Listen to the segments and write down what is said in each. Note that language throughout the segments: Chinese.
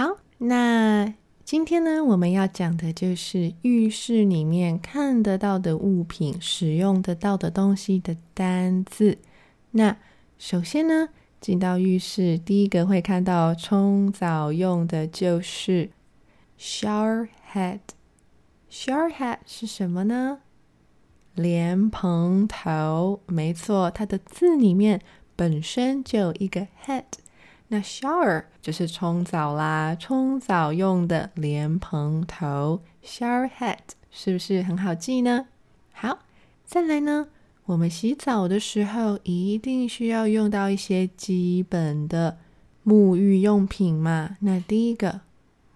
好，那今天呢，我们要讲的就是浴室里面看得到的物品、使用得到的东西的单字。那首先呢，进到浴室，第一个会看到冲澡用的就是 shower head。shower head 是什么呢？莲蓬头，没错，它的字里面本身就有一个 head。那 shower 就是冲澡啦，冲澡用的莲蓬头 shower head 是不是很好记呢？好，再来呢，我们洗澡的时候一定需要用到一些基本的沐浴用品嘛。那第一个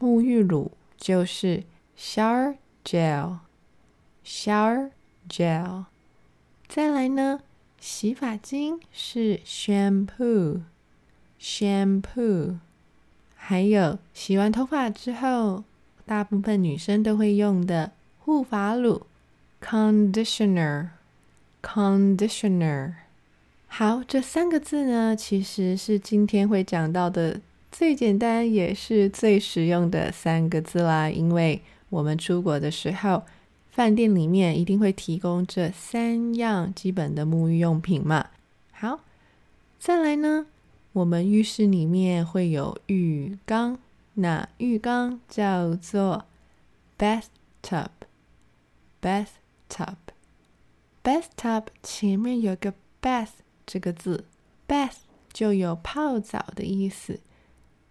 沐浴乳就是 shower gel，shower gel。再来呢，洗发精是 shampoo。shampoo，还有洗完头发之后，大部分女生都会用的护发乳，conditioner，conditioner。好，这三个字呢，其实是今天会讲到的最简单也是最实用的三个字啦。因为我们出国的时候，饭店里面一定会提供这三样基本的沐浴用品嘛。好，再来呢。我们浴室里面会有浴缸，那浴缸叫做 bathtub，bathtub，bathtub 前面有个 bath 这个字，bath 就有泡澡的意思。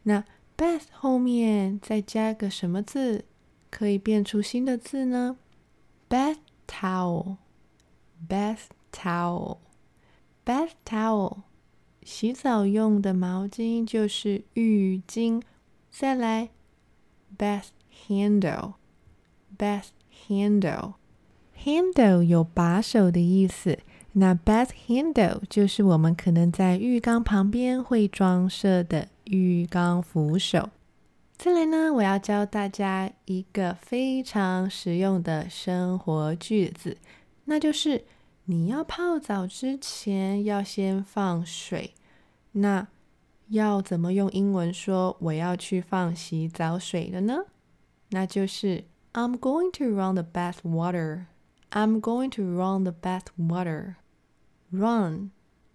那 bath 后面再加个什么字，可以变出新的字呢？bath towel，bath towel，bath towel。洗澡用的毛巾就是浴巾。再来，bath handle，bath handle，handle 有把手的意思。那 bath handle 就是我们可能在浴缸旁边会装设的浴缸扶手。再来呢，我要教大家一个非常实用的生活句子，那就是。你要泡澡之前要先放水，那要怎么用英文说我要去放洗澡水了呢？那就是 I'm going to run the bath water. I'm going to run the bath water. Run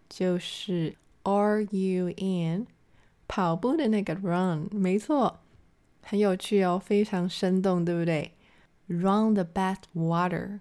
就是 R U N 跑步的那个 run，没错，很有趣哦，非常生动，对不对？Run the bath water.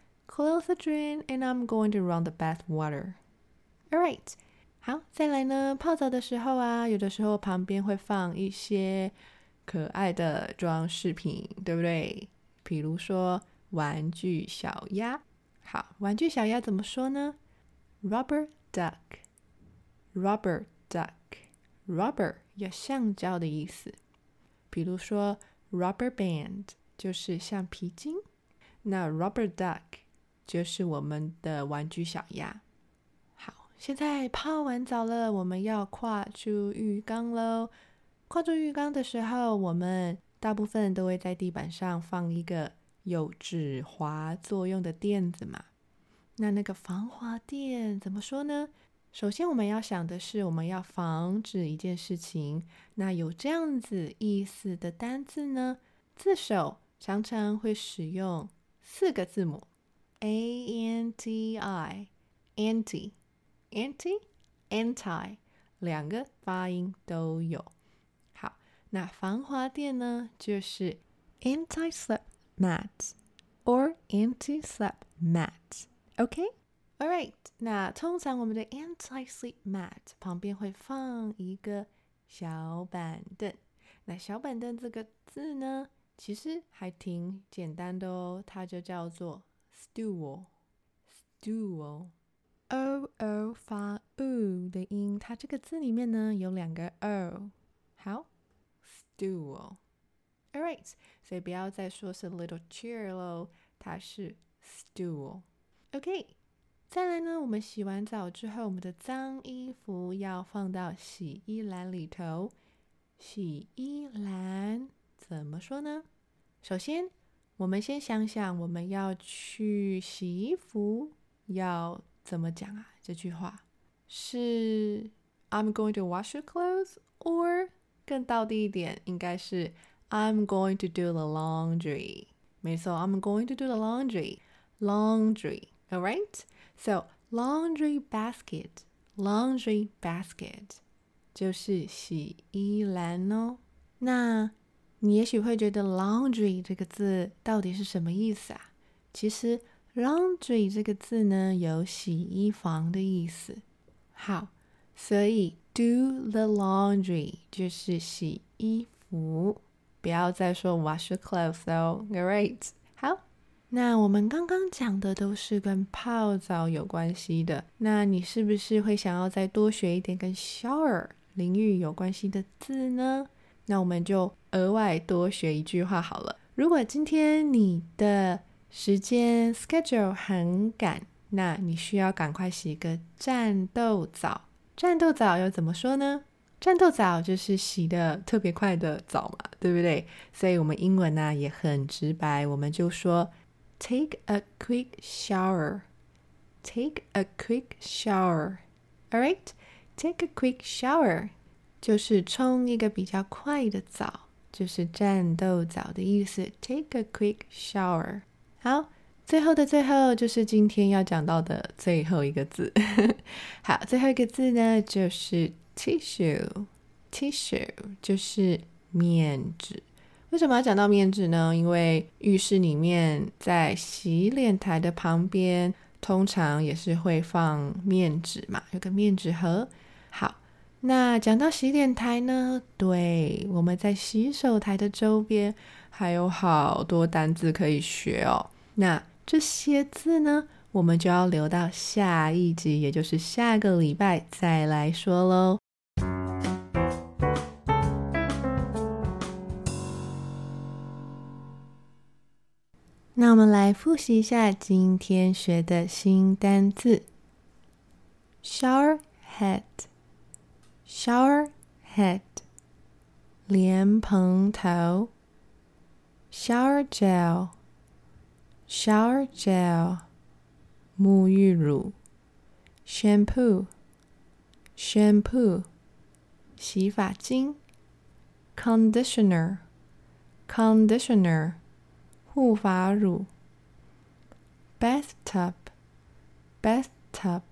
Close the drain, and I'm going to run the bath water. All right. 好，再来呢。泡澡的时候啊，有的时候旁边会放一些可爱的装饰品，对不对？比如说玩具小鸭。好，玩具小鸭怎么说呢？Rubber duck, rubber duck, rubber 有橡胶的意思。比如说 rubber band 就是橡皮筋。那 rubber duck 就是我们的玩具小鸭。好，现在泡完澡了，我们要跨出浴缸喽。跨出浴缸的时候，我们大部分都会在地板上放一个有止滑作用的垫子嘛。那那个防滑垫怎么说呢？首先我们要想的是，我们要防止一件事情。那有这样子意思的单字呢？字首常常会使用四个字母。A N T I, anti, anti, anti 两个发音都有。好，那防滑垫呢，就是 anti-slip mat or anti-slip mat。OK，All right。那通常我们的 anti-slip mat 旁边会放一个小板凳。那小板凳这个字呢，其实还挺简单的哦，它就叫做 stool。stool，o o 发 u 的音，它这个字里面呢有两个 o。好，stool，all right，所以不要再说是 little chair 喽，它是 stool。OK，再来呢，我们洗完澡之后，我们的脏衣服要放到洗衣篮里头。洗衣篮怎么说呢？首先，我们先想想我们要去洗衣服。要怎么讲啊？这句话是 I'm going to wash your clothes，or 更到底一点，应该是 I'm going to do the laundry。没错，I'm going to do the laundry。Laundry。All right。So laundry basket。Laundry basket 就是洗衣篮哦。那你也许会觉得 laundry 这个字到底是什么意思啊？其实 Laundry 这个字呢，有洗衣房的意思。好，所以 do the laundry 就是洗衣服，不要再说 wash your clothes 哦。Great，好，那我们刚刚讲的都是跟泡澡有关系的。那你是不是会想要再多学一点跟 shower 淋浴有关系的字呢？那我们就额外多学一句话好了。如果今天你的时间 schedule 很赶，那你需要赶快洗个战斗澡。战斗澡又怎么说呢？战斗澡就是洗的特别快的澡嘛，对不对？所以我们英文呢也很直白，我们就说 take a quick shower。take a quick shower。All right，take a quick shower 就是冲一个比较快的澡，就是战斗澡的意思。take a quick shower。好，最后的最后就是今天要讲到的最后一个字。好，最后一个字呢就是 tissue，tissue 就是面纸。为什么要讲到面纸呢？因为浴室里面在洗脸台的旁边，通常也是会放面纸嘛，有个面纸盒。好，那讲到洗脸台呢，对，我们在洗手台的周边。还有好多单字可以学哦。那这些字呢，我们就要留到下一集，也就是下个礼拜再来说喽。那我们来复习一下今天学的新单字：shower head head，shower head，莲蓬头。shower gel, shower gel, 沐浴乳 shampoo, shampoo, 洗发精 conditioner, conditioner, 护发乳 bathtub, bathtub,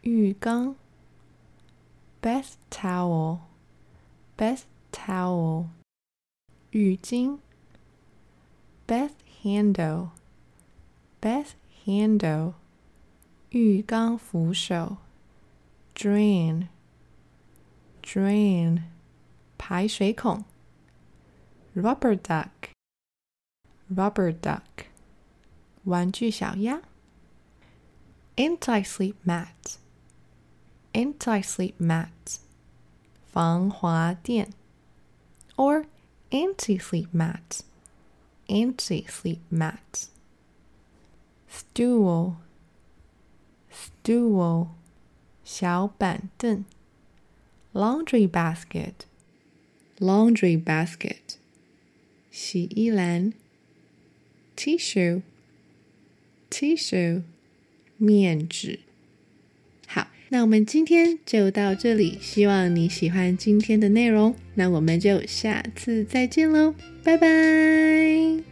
浴缸 bath towel, bath towel, 浴巾 bath handle, bath handle, 浴缸扶手，drain, drain, 排水孔，rubber duck, rubber duck, 玩具小鸭，anti-sleep mat, anti-sleep mat, 防滑垫，or anti-sleep mat。anti-sleep mat, stool, stool, 小板凳 laundry basket, laundry basket, 洗衣篮 tissue, tissue, 面纸。 那我们今天就到这里，希望你喜欢今天的内容。那我们就下次再见喽，拜拜。